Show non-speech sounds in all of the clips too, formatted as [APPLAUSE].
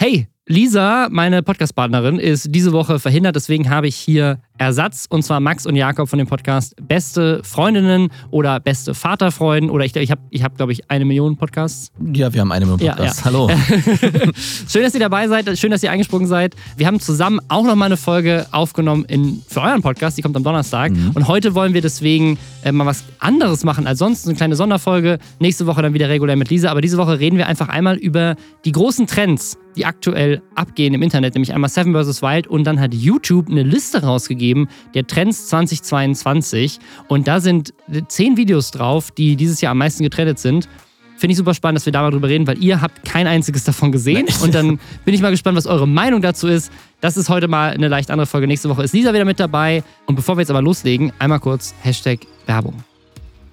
Hey, Lisa, meine Podcast-Partnerin, ist diese Woche verhindert, deswegen habe ich hier Ersatz und zwar Max und Jakob von dem Podcast Beste Freundinnen oder Beste Vaterfreuden oder ich, ich habe, ich hab, glaube ich, eine Million Podcasts. Ja, wir haben eine Million Podcasts. Ja, ja. Hallo. [LAUGHS] schön, dass ihr dabei seid, schön, dass ihr eingesprungen seid. Wir haben zusammen auch noch mal eine Folge aufgenommen in, für euren Podcast, die kommt am Donnerstag mhm. und heute wollen wir deswegen äh, mal was anderes machen als sonst, eine kleine Sonderfolge. Nächste Woche dann wieder regulär mit Lisa, aber diese Woche reden wir einfach einmal über die großen Trends die aktuell abgehen im Internet, nämlich einmal Seven vs. Wild und dann hat YouTube eine Liste rausgegeben der Trends 2022 und da sind zehn Videos drauf, die dieses Jahr am meisten getrennt sind. Finde ich super spannend, dass wir da mal drüber reden, weil ihr habt kein einziges davon gesehen. Und dann [LAUGHS] bin ich mal gespannt, was eure Meinung dazu ist. Das ist heute mal eine leicht andere Folge. Nächste Woche ist Lisa wieder mit dabei. Und bevor wir jetzt aber loslegen, einmal kurz Hashtag Werbung.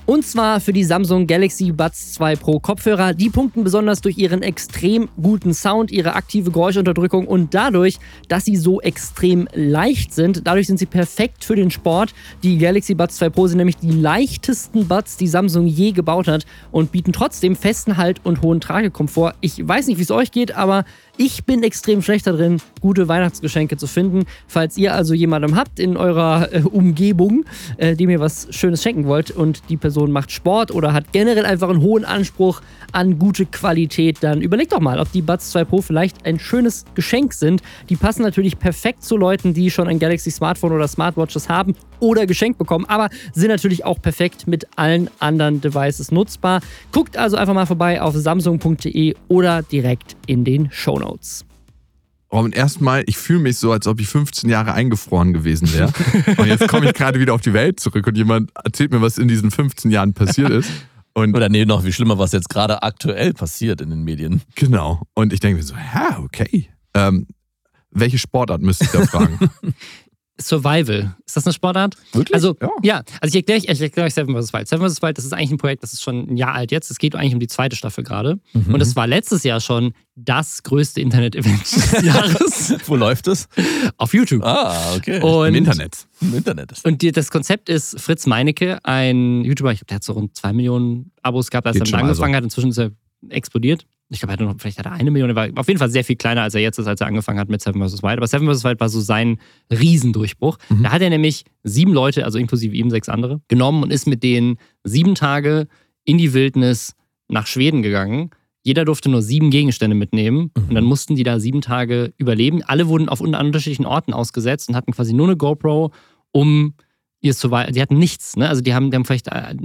Und zwar für die Samsung Galaxy Buds 2 Pro Kopfhörer. Die punkten besonders durch ihren extrem guten Sound, ihre aktive Geräuschunterdrückung und dadurch, dass sie so extrem leicht sind. Dadurch sind sie perfekt für den Sport. Die Galaxy Buds 2 Pro sind nämlich die leichtesten Buds, die Samsung je gebaut hat und bieten trotzdem festen Halt und hohen Tragekomfort. Ich weiß nicht, wie es euch geht, aber ich bin extrem schlecht darin, gute Weihnachtsgeschenke zu finden. Falls ihr also jemandem habt in eurer äh, Umgebung, äh, dem ihr was Schönes schenken wollt und die Person macht Sport oder hat generell einfach einen hohen Anspruch an gute Qualität, dann überlegt doch mal, ob die Buds 2 Pro vielleicht ein schönes Geschenk sind. Die passen natürlich perfekt zu Leuten, die schon ein Galaxy Smartphone oder Smartwatches haben oder geschenkt bekommen, aber sind natürlich auch perfekt mit allen anderen Devices nutzbar. Guckt also einfach mal vorbei auf samsung.de oder direkt in den Show Notes. Notes. Robin, erstmal, ich fühle mich so, als ob ich 15 Jahre eingefroren gewesen wäre. [LAUGHS] und jetzt komme ich gerade wieder auf die Welt zurück und jemand erzählt mir, was in diesen 15 Jahren passiert ist. Und Oder nee, noch wie schlimmer, was jetzt gerade aktuell passiert in den Medien. Genau. Und ich denke mir so, ja, okay. Ähm, welche Sportart müsste ich da fragen? [LAUGHS] Survival. Ist das eine Sportart? Wirklich? Also, ja. ja. Also, ich erkläre ich erklär euch Seven vs. Wild. Seven vs. Wild, das ist eigentlich ein Projekt, das ist schon ein Jahr alt jetzt. Es geht eigentlich um die zweite Staffel gerade. Mhm. Und es war letztes Jahr schon das größte Internet-Event des [LAUGHS] Jahres. Wo läuft es? Auf YouTube. Ah, okay. Und, Im Internet. Im Internet. Und die, das Konzept ist Fritz Meinecke, ein YouTuber, ich glaube, der hat so rund zwei Millionen Abos gehabt, als er dann angefangen also. hat. Inzwischen ist er explodiert. Ich glaube, er hatte noch, vielleicht hat er eine Million, er war auf jeden Fall sehr viel kleiner, als er jetzt ist, als er angefangen hat mit Seven vs. Wild. Aber Seven vs. Wild war so sein Riesendurchbruch. Mhm. Da hat er nämlich sieben Leute, also inklusive ihm sechs andere, genommen und ist mit denen sieben Tage in die Wildnis nach Schweden gegangen. Jeder durfte nur sieben Gegenstände mitnehmen mhm. und dann mussten die da sieben Tage überleben. Alle wurden auf unterschiedlichen Orten ausgesetzt und hatten quasi nur eine GoPro, um ihr Survival. Die hatten nichts, ne? Also die haben, die haben vielleicht äh,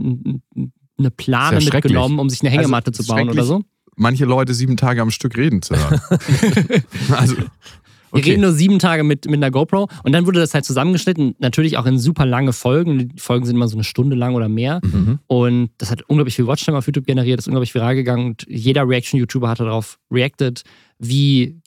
eine Plane mitgenommen, um sich eine Hängematte also, zu bauen oder so manche Leute sieben Tage am Stück reden zu hören. [LAUGHS] also. Okay. Wir reden nur sieben Tage mit, mit einer GoPro und dann wurde das halt zusammengeschnitten, natürlich auch in super lange Folgen. Die Folgen sind immer so eine Stunde lang oder mehr. Mhm. Und das hat unglaublich viel Watchtime auf YouTube generiert, das ist unglaublich viral gegangen und jeder Reaction-YouTuber hat darauf reacted, wie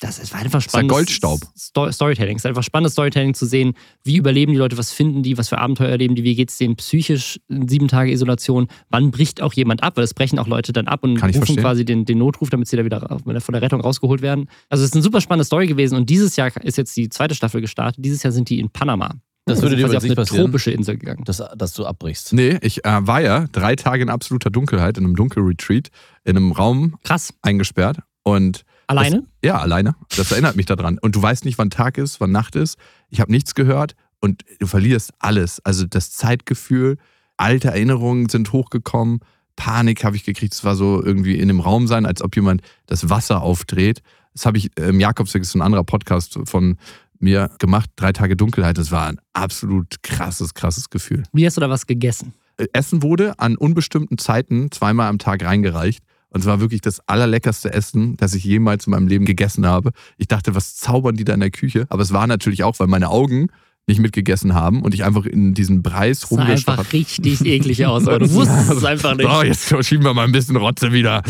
das, war einfach spannend. Goldstaub. Sto Storytelling. Es ist einfach spannendes Storytelling zu sehen, wie überleben die Leute, was finden die, was für Abenteuer erleben die, wie geht es denen psychisch in sieben Tage Isolation, wann bricht auch jemand ab, weil es brechen auch Leute dann ab und Kann rufen quasi den, den Notruf, damit sie da wieder von der Rettung rausgeholt werden. Also es ist eine super spannende Story gewesen und dieses Jahr ist jetzt die zweite Staffel gestartet. Dieses Jahr sind die in Panama. Das würde dir quasi auf eine passieren, tropische Insel gegangen. Dass, dass du abbrichst. Nee, ich äh, war ja drei Tage in absoluter Dunkelheit, in einem Dunkelretreat, in einem Raum Krass. eingesperrt und Alleine? Das, ja, alleine. Das erinnert mich daran. Und du weißt nicht, wann Tag ist, wann Nacht ist. Ich habe nichts gehört und du verlierst alles. Also das Zeitgefühl, alte Erinnerungen sind hochgekommen. Panik habe ich gekriegt. Es war so irgendwie in dem Raum sein, als ob jemand das Wasser aufdreht. Das habe ich im Jakobsweg, ist ein anderer Podcast von mir gemacht. Drei Tage Dunkelheit. Das war ein absolut krasses, krasses Gefühl. Wie hast du da was gegessen? Essen wurde an unbestimmten Zeiten zweimal am Tag reingereicht. Und es war wirklich das allerleckerste Essen, das ich jemals in meinem Leben gegessen habe. Ich dachte, was zaubern die da in der Küche? Aber es war natürlich auch, weil meine Augen nicht mitgegessen haben und ich einfach in diesen Preis rumgestochen habe. einfach richtig eklig aus, aber du [LAUGHS] wusstest es einfach nicht. So, jetzt schieben wir mal ein bisschen Rotze wieder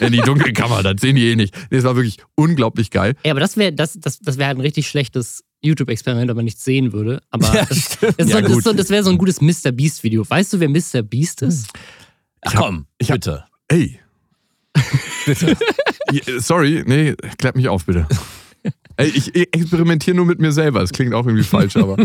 in die Dunkelkammer, das sehen die eh nicht. Nee, es war wirklich unglaublich geil. Ja, aber das wäre das, das, das wär halt ein richtig schlechtes YouTube-Experiment, wenn man nichts sehen würde. Aber [LAUGHS] ja, das, das, ja, so, das wäre so ein gutes Mr. Beast-Video. Weißt du, wer Mr. Beast ist? Ach komm, ich hab, bitte. Ey, Bitte. [LAUGHS] Sorry, nee, klärt mich auf, bitte. Ey, ich experimentiere nur mit mir selber. Das klingt auch irgendwie falsch, aber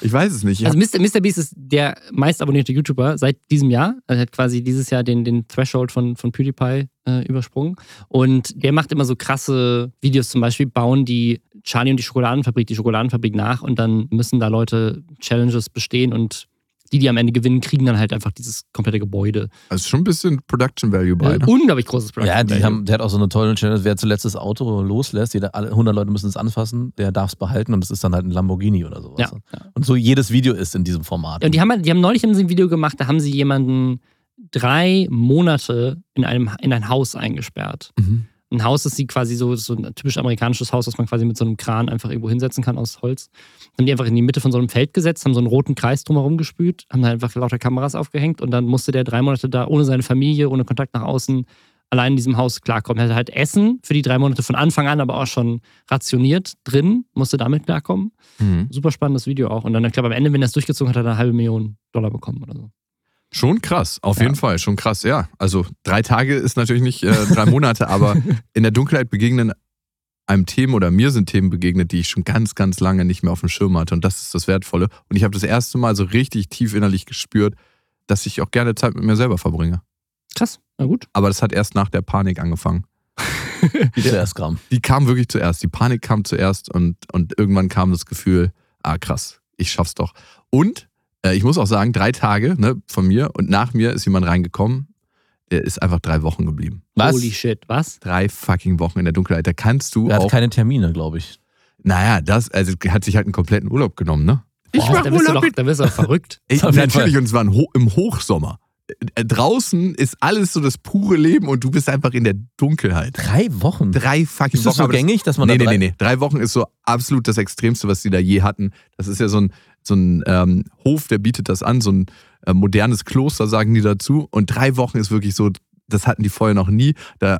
ich weiß es nicht. Ich Also Mr. Mr. Beast ist der meist abonnierte YouTuber seit diesem Jahr. Er hat quasi dieses Jahr den, den Threshold von, von PewDiePie äh, übersprungen. Und der macht immer so krasse Videos, zum Beispiel bauen die Charlie und die Schokoladenfabrik die Schokoladenfabrik nach und dann müssen da Leute Challenges bestehen und die, die am Ende gewinnen, kriegen dann halt einfach dieses komplette Gebäude. also schon ein bisschen Production Value bei. Äh, Ne? unglaublich großes Production Ja, die Value. haben, der hat auch so eine tolle Challenge, wer zuletzt das Auto loslässt, jeder, alle 100 Leute müssen es anfassen, der darf es behalten und es ist dann halt ein Lamborghini oder sowas. Ja, ja. Und so jedes Video ist in diesem Format. Und die haben, halt- die haben neulich haben sie ein Video gemacht, da haben sie jemanden drei Monate in, einem, in ein Haus eingesperrt. Mhm. Ein Haus, das sie quasi so, so ein typisch amerikanisches Haus, das man quasi mit so einem Kran einfach irgendwo hinsetzen kann aus Holz. Haben die einfach in die Mitte von so einem Feld gesetzt, haben so einen roten Kreis drumherum gespült, haben da einfach lauter Kameras aufgehängt und dann musste der drei Monate da ohne seine Familie, ohne Kontakt nach außen, allein in diesem Haus klarkommen. Er hatte halt Essen für die drei Monate von Anfang an, aber auch schon rationiert drin, musste damit klarkommen. Mhm. Super spannendes Video auch. Und dann, ich glaube, am Ende, wenn er es durchgezogen hat, hat er eine halbe Million Dollar bekommen oder so. Schon krass, auf Ja. jeden Fall, schon krass, ja. Also drei Tage ist natürlich nicht äh, drei Monate, [LAUGHS] aber in der Dunkelheit begegnen einem Themen oder mir sind Themen begegnet, die ich schon ganz, ganz lange nicht mehr auf dem Schirm hatte. Und das ist das Wertvolle. Und ich habe das erste Mal so richtig tief innerlich gespürt, dass ich auch gerne Zeit mit mir selber verbringe. Krass, na gut. Aber das hat erst nach der Panik angefangen. [LAUGHS] die zuerst kam. Die kam wirklich zuerst. Die Panik kam zuerst und, und irgendwann kam das Gefühl, ah krass, ich schaff's doch. Und ich muss auch sagen, drei Tage ne, von mir und nach mir ist jemand reingekommen, der ist einfach drei Wochen geblieben. Was? Holy shit, was? Drei fucking Wochen in der Dunkelheit. Da kannst du Er hat auch. keine Termine, glaube ich. Naja, das, also hat sich halt einen kompletten Urlaub genommen, ne? Boah, da bist du doch, da bist du doch verrückt. [LAUGHS] Jeden natürlich, und es war ein Ho im Hochsommer. Äh, Draußen ist alles so das pure Leben und du bist einfach in der Dunkelheit. Drei Wochen. Drei fucking ist das Wochen. so gängig, dass man Nee, da nee, drei... nee, nee. Drei Wochen ist so absolut das Extremste, was sie da je hatten. Das ist ja so ein, so ein ähm, Hof, der bietet das an, so ein äh, modernes Kloster, sagen die dazu. Und drei Wochen ist wirklich so, das hatten die vorher noch nie. Da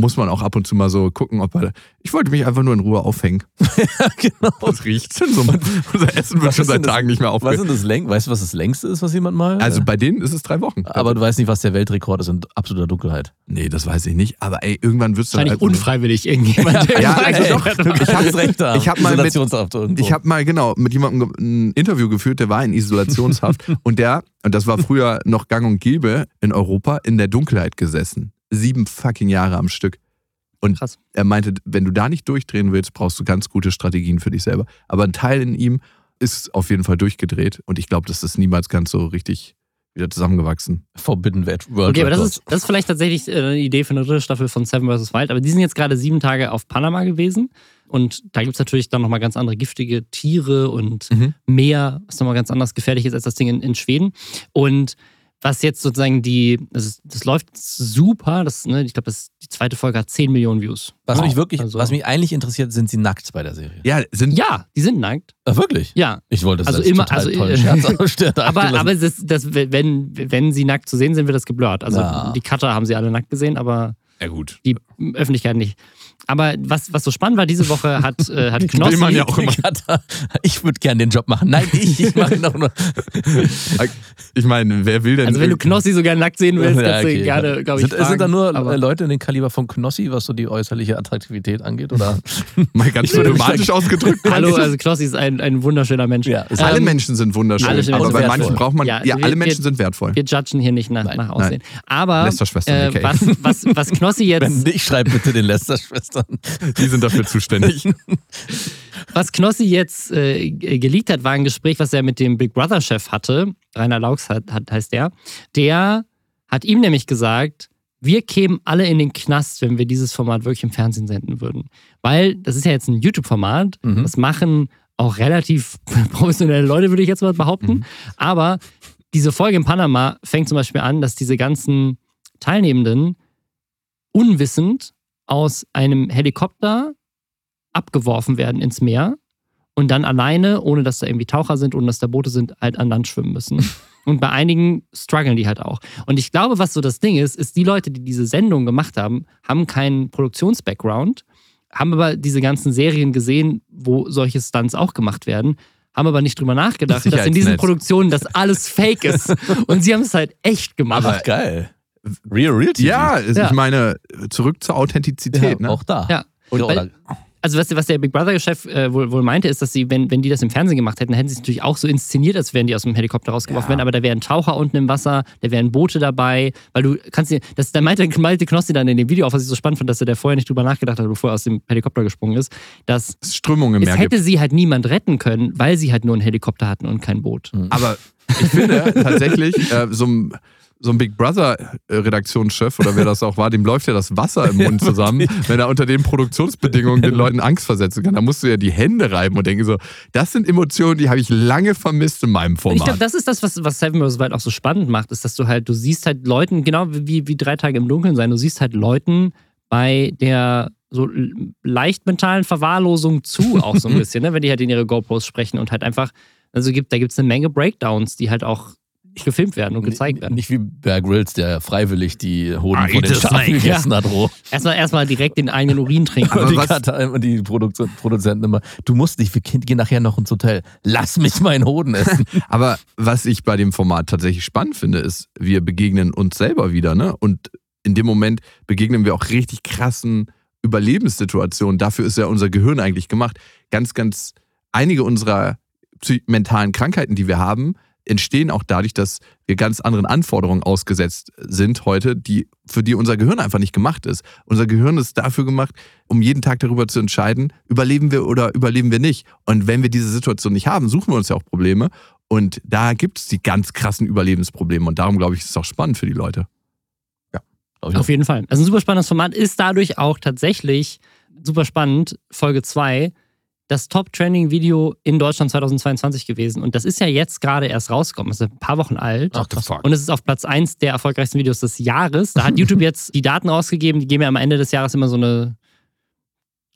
muss man auch ab und zu mal so gucken, ob er. Ich wollte mich einfach nur in Ruhe aufhängen. [LAUGHS] genau. Das riecht schon so. Man, unser Essen wird Was schon seit denn das- Tagen nicht mehr Was aufgehört. ist das läng Weißt du, was das längste ist, was jemand mal... Also äh, bei denen ist es drei Wochen. aber du weißt nicht, was der Weltrekord ist in absoluter Dunkelheit. nee, das weiß ich nicht. Aber ey, irgendwann wird es dann. Wahrscheinlich also- unfreiwillig irgendjemand. [LAUGHS] Ja, also doch. Ich mal. hab's recht da. ich hab mal mit-. Ich habe mal genau mit jemandem ein Interview geführt, der war in Isolationshaft [LAUGHS] und der, und das war früher noch gang und gäbe in Europa, in der Dunkelheit gesessen. Sieben fucking Jahre am Stück. Und Krass. er meinte, wenn du da nicht durchdrehen willst, brauchst du ganz gute Strategien für dich selber. Aber ein Teil in ihm ist auf jeden Fall durchgedreht und ich glaube, das ist niemals ganz so richtig wieder zusammengewachsen. Forbidden World Okay, aber das ist, das ist vielleicht tatsächlich äh, eine Idee für eine dritte Staffel von Seven vs. Wild. Aber die sind jetzt gerade sieben Tage auf Panama gewesen. Und da gibt es natürlich dann nochmal ganz andere giftige Tiere und Mhm. Meer, was nochmal ganz anders gefährlich ist als das Ding in, in Schweden. Und was jetzt sozusagen die, das, das läuft super. Das, ne, ich glaube, das- die zweite Folge hat 10 Millionen Views. Was Wow. mich wirklich, Also- was mich eigentlich interessiert, sind sie nackt bei der Serie. Ja, sind Ja, die sind nackt. Ach, wirklich? Ja. Ich wollte das Also als immer- total also, tollen äh, Scherz. [LAUGHS] Aber, aber das, das, wenn, wenn sie nackt zu sehen sind, wird das geblurrt. Also Ja. die Cutter haben sie alle nackt gesehen, aber ja gut. die Öffentlichkeit nicht. Aber was, was so spannend war, diese Woche hat, äh, hat [LAUGHS] Knossi. man ja auch immer. ich würde gerne den Job machen. Nein, ich, ich mache ihn auch nur. [LAUGHS] Ich meine, wer will denn. Also wenn du Knossi so gerne nackt sehen willst, Ja, kannst du gerne, glaube ich, sind, fragen. sind da nur Aber- äh, Leute in den Kaliber von Knossi, was so die äußerliche Attraktivität angeht? Oder? [LAUGHS] mal ganz diplomatisch ausgedrückt. Hallo, also Knossi ist ein, ein wunderschöner Mensch. Ja, ist alle Ähm, Menschen sind wunderschön, alle sind aber bei wertvoll. manchen braucht man. Ja, Ja, wir- alle Menschen wir- sind wertvoll. Wir judgen hier nicht nach, Nein, nach Aussehen. Aber Lästerschwestern, äh, okay. was, was, was Knossi Wenn jetzt, nicht, schreib bitte den Lester-Schwestern. Die sind dafür zuständig. [LAUGHS] was Knossi jetzt äh, geleakt hat, war ein Gespräch, was er mit dem Big Brother-Chef hatte. Rainer Laux hat, hat, heißt der. Der hat ihm nämlich gesagt, wir kämen alle in den Knast, wenn wir dieses Format wirklich im Fernsehen senden würden. Weil das ist ja jetzt ein YouTube-Format. Mhm. Das machen auch relativ [LAUGHS] professionelle Leute, würde ich jetzt mal behaupten. Mhm. Aber diese Folge in Panama fängt zum Beispiel an, dass diese ganzen Teilnehmenden unwissend aus einem Helikopter abgeworfen werden ins Meer und dann alleine, ohne dass da irgendwie Taucher sind, ohne dass da Boote sind, halt an Land schwimmen müssen. [LAUGHS] Und bei einigen strugglen die halt auch. Und ich glaube, was so das Ding ist, ist, die Leute, die diese Sendung gemacht haben, haben keinen Produktions-Background, haben aber diese ganzen Serien gesehen, wo solche Stunts auch gemacht werden, haben aber nicht drüber nachgedacht, dass in diesen. Produktionen das alles fake ist. [LAUGHS] Und sie haben es halt echt gemacht. Ach, geil. Real, real TV. ja, Ja. ich meine, zurück zur Authentizität. ja, ne? auch da. Ja. Oder, Weil- Also was, was der Big Brother-Chef äh, wohl, wohl meinte, ist, dass sie, wenn, wenn die das im Fernsehen gemacht hätten, hätten sie es natürlich auch so inszeniert, als wären die aus dem Helikopter rausgeworfen Ja. werden, aber da wären Taucher unten im Wasser, da wären Boote dabei, weil du kannst dir, das, da meinte Malte Knossi dann in dem Video auch, was ich so spannend fand, dass er da vorher nicht drüber nachgedacht hat, bevor er aus dem Helikopter gesprungen ist, dass Strömungen im es Meer hätte gibt. sie halt niemand retten können, weil sie halt nur einen Helikopter hatten und kein Boot. Aber ich finde [LAUGHS] tatsächlich, äh, so ein so ein Big Brother-Redaktionschef oder wer das auch war, dem läuft ja das Wasser im Mund zusammen, wenn er unter den Produktionsbedingungen den Leuten Angst versetzen kann. Da musst du ja die Hände reiben und denken so, das sind Emotionen, die habe ich lange vermisst in meinem Und ich Format. glaube, das ist das, was, was Seven vs. Wild auch so spannend macht, ist, dass du halt, du siehst halt Leuten, genau wie, wie drei Tage im Dunkeln sein, du siehst halt Leuten bei der so leicht mentalen Verwahrlosung zu, auch so ein [LAUGHS] bisschen, ne? wenn die halt in ihre GoPros sprechen und halt einfach, also gibt, da gibt es eine Menge Breakdowns, die halt auch gefilmt werden und gezeigt werden. Nicht wie Bear Grylls, der freiwillig die Hoden I von den Schafen gegessen hat, roh. [LAUGHS] Erstmal erstmal direkt den eigenen Urin trinken. Aber [LAUGHS] Und die, und die Produzenten immer, du musst nicht, wir gehen nachher noch ins Hotel. Lass mich meinen Hoden essen. [LAUGHS] Aber was ich bei dem Format tatsächlich spannend finde, ist, wir begegnen uns selber wieder, ne? Und in dem Moment begegnen wir auch richtig krassen Überlebenssituationen. Dafür ist ja unser Gehirn eigentlich gemacht. Ganz, ganz einige unserer mentalen Krankheiten, die wir haben, entstehen auch dadurch, dass wir ganz anderen Anforderungen ausgesetzt sind heute, die, für die unser Gehirn einfach nicht gemacht ist. Unser Gehirn ist dafür gemacht, um jeden Tag darüber zu entscheiden, überleben wir oder überleben wir nicht. Und wenn wir diese Situation nicht haben, suchen wir uns ja auch Probleme. Und da gibt es die ganz krassen Überlebensprobleme. Und darum, glaube ich, ist es auch spannend für die Leute. Ich Auf jeden Fall. Also ein super spannendes Format ist dadurch auch tatsächlich super spannend, Folge 2, das Top-Trending-Video in Deutschland 2022 gewesen. Und das ist ja jetzt gerade erst rausgekommen. Das ist ein paar Wochen alt. Ach, fuck. Und es ist auf Platz 1 der erfolgreichsten Videos des Jahres. Da hat [LAUGHS] YouTube jetzt die Daten rausgegeben. Die geben ja am Ende des Jahres immer so eine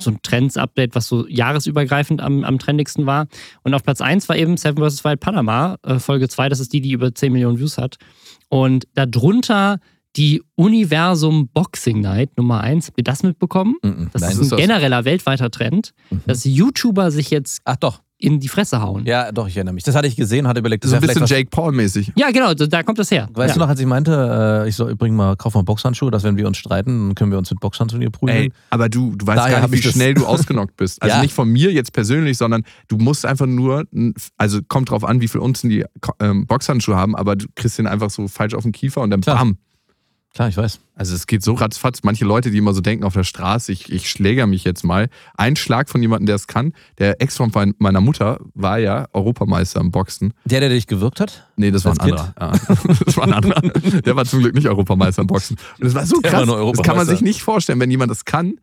so ein Trends-Update, was so jahresübergreifend am, am trendigsten war. Und auf Platz 1 war eben Seven vs. Wild Panama, äh, Folge 2, das ist die, die über 10 Millionen Views hat. Und darunter die Universum Boxing Night Nummer 1. Habt ihr das mitbekommen? Mhm. Das Nein. ist ist ein das? genereller weltweiter Trend, Mhm. dass YouTuber sich jetzt Ach doch, in die Fresse hauen. ja, doch, ich erinnere mich. Das hatte ich gesehen, hatte überlegt, das So ein bisschen Jake Paul-mäßig. Ja, genau, da kommt das her. Weißt ja. du noch, als ich meinte, äh, ich soll bring mal, kauf mal Boxhandschuhe, dass wenn wir uns streiten, dann können wir uns mit Boxhandschuhen hier prügeln. Ey, aber du, du weißt Daher gar nicht, ich wie das- schnell du ausgenockt bist. [LAUGHS] Also Ja. nicht von mir jetzt persönlich, sondern du musst einfach nur, also kommt drauf an, wie viel Unzen die ähm, Boxhandschuhe haben, aber du kriegst den einfach so falsch auf den Kiefer und dann Klar. bam. Klar, ich weiß. Also es geht so ratzfatz. Manche Leute, die immer so denken auf der Straße, ich, ich schläger mich jetzt mal. Ein Schlag von jemandem, der es kann. Der Ex von mein- meiner Mutter war ja Europameister im Boxen. Der, der dich gewirkt hat? Nee, das war ein anderer. Ja. [LAUGHS] Das war ein anderer. Der war zum Glück nicht Europameister im Boxen. Und das war so Der war krass. nur Das kann man sich nicht vorstellen. Wenn jemand das kann,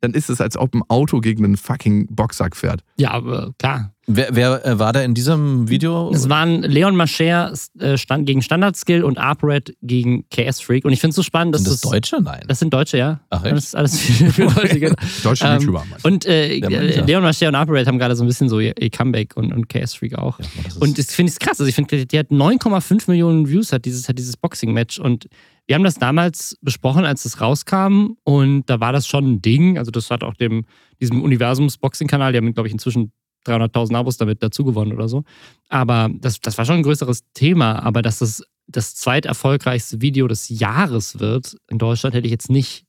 dann ist es, als ob ein Auto gegen einen fucking Boxsack fährt. Ja, aber klar. Wer, wer äh, war da in diesem Video? Es waren Leon Mascher äh, stand gegen Standard Skill und ARPRED gegen KS Freak. Und ich finde es so spannend, dass sind das das. Deutsche? Nein. Das sind Deutsche, ja. Ach, echt? Das ist alles für, für Deutsche. Deutsche Ähm, YouTuber. Mann. Und äh, Ja, ja. Leon Mascher und ARPRED haben gerade so ein bisschen so ihr, ihr Comeback und, und KS Freak auch. Ja, Und das finde ich krass. Also ich finde, die hat 9,5 Millionen Views, hat dieses, hat dieses Boxing-Match. Und wir haben das damals besprochen, als es rauskam. Und da war das schon ein Ding. Also das hat auch dem, diesem Universums-Boxing-Kanal, die haben, glaube ich, inzwischen 300.000 Abos damit dazu gewonnen oder so. Aber das, das war schon ein größeres Thema. Aber dass das das zweiterfolgreichste Video des Jahres wird in Deutschland, hätte ich jetzt nicht,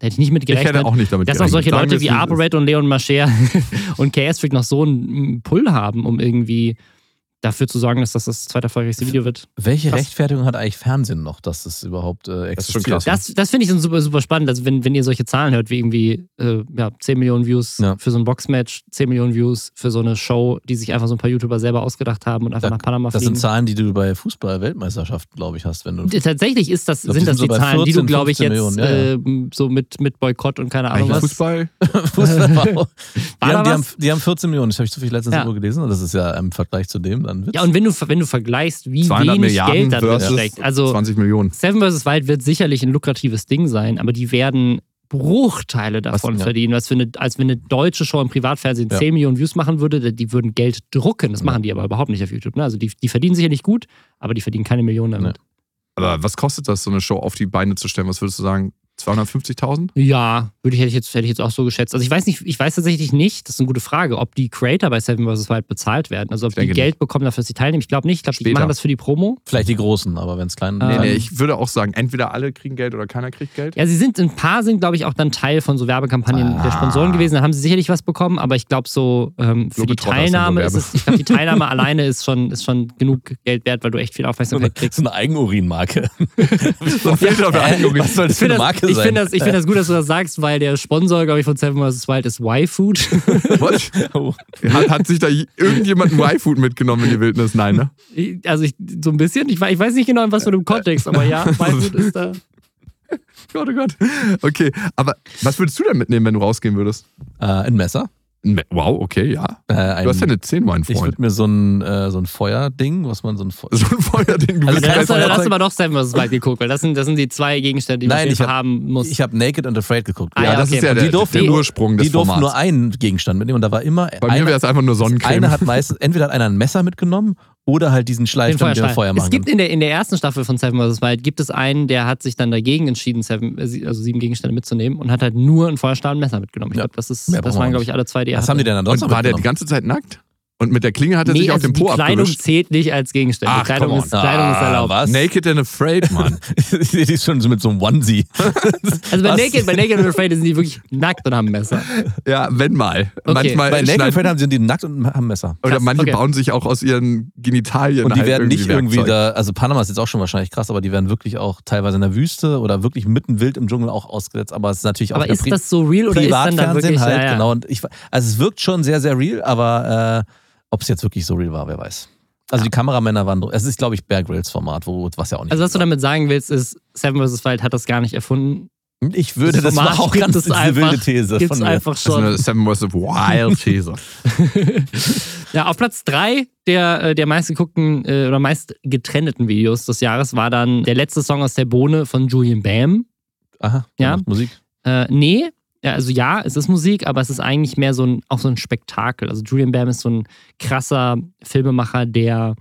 hätte ich nicht mit ich gerechnet. hätte auch nicht damit Dass auch solche gerechnet. Leute wie Sagen wir es, ApoRed und Leon Mascher [LAUGHS] und KS Freak noch so einen Pull haben, um irgendwie dafür zu sorgen, dass das das zweiterfolgreichste Video wird. Welche Krass. Rechtfertigung hat eigentlich Fernsehen noch, dass das überhaupt äh, existiert? krass. Das, das finde ich dann super, super spannend. Also, wenn, wenn ihr solche Zahlen hört, wie irgendwie äh, ja, 10 Millionen Views Ja. für so ein Boxmatch, 10 Millionen Views für so eine Show, die sich einfach so ein paar YouTuber selber ausgedacht haben und einfach Da- nach Panama Das fliegen. sind Zahlen, die du bei Fußball-Weltmeisterschaften, glaube ich, hast, wenn du. Tatsächlich ist das, glaub, sind die das sind die so bei Zahlen, die du, 14, glaube ich, 15 jetzt Millionen, äh, so mit, mit Boykott und keine Ahnung was. Fußball? [LAUGHS] Fußball [LAUGHS] die, haben, die, haben, die haben 14 Millionen, das habe ich zufällig letztens Ja. gelesen und das ist ja im Vergleich zu dem dann Witz. Ja, und wenn du, wenn du vergleichst, wie 200 wenig Milliarden Geld da drin steckt. Also, 20 Millionen. Seven vs. Wild wird sicherlich ein lukratives Ding sein, aber die werden Bruchteile davon Was, ja. verdienen, als wenn, eine, als wenn eine deutsche Show im Privatfernsehen Ja. 10 Millionen Views machen würde, die würden Geld drucken. Das machen die aber überhaupt nicht auf YouTube. Ne? Also die, die verdienen sicherlich gut, aber die verdienen keine Millionen damit. Aber was kostet das, so eine Show auf die Beine zu stellen? Was würdest du sagen? 250.000? Ja, würde ich, hätte, ich jetzt, hätte ich jetzt auch so geschätzt. Also ich weiß nicht, ich weiß tatsächlich nicht, das ist eine gute Frage, ob die Creator bei Seven vs. Wild bezahlt werden. Also ob die Geld bekommen dafür, dass sie teilnehmen. Ich glaube nicht. Ich glaube, die machen das für die Promo. Vielleicht die Großen, aber wenn es klein Nee, Nee, Ähm, nee, ich würde auch sagen, entweder alle kriegen Geld oder keiner kriegt Geld. Ja, sie sind, ein paar sind, glaube ich, auch dann Teil von so Werbekampagnen Ah. der Sponsoren gewesen. Da haben sie sicherlich was bekommen, aber ich glaube so ähm, für die Teilnahme ist es, ich glaube, die [LAUGHS] Teilnahme alleine ist schon, ist schon genug Geld wert, weil du echt viel Aufmerksamkeit kriegst. [LAUGHS] so eine Eigenurinmarke. So ein Filter auf der Eigenurin. Was soll das für eine das, Marke ich sein? find das, ich find das gut, dass du das sagst, weil der Sponsor, glaube ich, von Seven vs. Wild ist Y-Food. [LAUGHS] Oh. [LAUGHS] Hat, hat sich da irgendjemand ein Y-Food mitgenommen in die Wildnis? Nein, ne? Also ich, so ein bisschen. Ich, ich weiß nicht genau, in was für einem Kontext, aber ja, Y-Food ist da. [LAUGHS] Gott, oh Gott. Okay, aber was würdest du denn mitnehmen, wenn du rausgehen würdest? Äh, ein Messer. Wow, okay, ja. Äh, ein, Du hast ja eine 10 mein ich Freund. würde mir so ein, äh, so ein Feuerding, was man so ein Feu [LAUGHS] So ein Feuerding. Du Also Dann hast, Feuerzeug. hast du aber doch Seven vs. Wild geguckt, weil das sind, das sind die zwei Gegenstände, die man Nein, ich Fall hab- haben muss. Ich habe Naked and Afraid geguckt. Ah, ja, ja, das okay. ist ja Und der, die durften der nur- Ursprung des Die durften Formats. nur einen Gegenstand mitnehmen und da war immer. Bei mir einer- wäre es einfach nur Sonnencreme. einer hat meistens, entweder hat einer ein Messer mitgenommen oder halt diesen Schleif, Den damit der. Feuer machen es gibt in der, in der ersten Staffel von Seven vs. Wild gibt es einen, der hat sich dann dagegen entschieden, seven, äh, also sieben Gegenstände mitzunehmen und hat halt nur einen Feuerstahl und ein Messer mitgenommen. Ich Ja. glaube, das, ist, das waren, glaube ich, alle zwei, die er Was hatte. haben die denn dann Und war der die ganze Zeit nackt? Und mit der Klinge hat er Nee, sich auf also den die Po Kleidung abgewischt. zählt nicht als Gegenstände. Ach, die Kleidung, ist. Kleidung ist Ah, erlaubt. was? Naked and Afraid, Mann. [LAUGHS] die ist schon so mit so einem Onesie. [LAUGHS] Also bei Was? Naked, bei Naked and Afraid sind die wirklich nackt und haben ein Messer. ja, wenn mal. Okay. Manchmal Bei Naked and Afraid haben sie die nackt und haben ein Messer. oder Krass, manche okay. bauen sich auch aus ihren Genitalien Und die halt werden nicht irgendwie Werkzeug. da, also Panama ist jetzt auch schon wahrscheinlich krass, aber die werden wirklich auch teilweise in der Wüste oder wirklich mitten wild im Dschungel auch ausgesetzt. Aber es ist natürlich auch Aber ist Pri- das so real oder ist dann da Privatfernsehen wirklich... halt, ja, ja. genau. Und ich, also es wirkt schon sehr, sehr real, aber äh, ob es jetzt wirklich so real war, wer weiß. Also die Kameramänner waren, es ist glaube ich Bear Grylls Format, wo, was ja auch nicht. Also was du damit sagen willst, ist, Seven vs. Wild hat das gar nicht erfunden. ich würde das das, war auch ganz es diese einfach- wilde These Gibt's von mir. einfach Das ist eine schon. Seven vs. Wild [LAUGHS] These. [LAUGHS] Ja, auf Platz drei der, äh, der meistgeguckten äh, oder meist getrendeten Videos des Jahres war dann der letzte Song aus der Bohne von Julian Bam. Aha, Ja. ja. Musik. Äh, nee, ja, also ja, es ist Musik, aber es ist eigentlich mehr so ein, auch so ein Spektakel. Also Julian Bam ist so ein krasser Filmemacher, der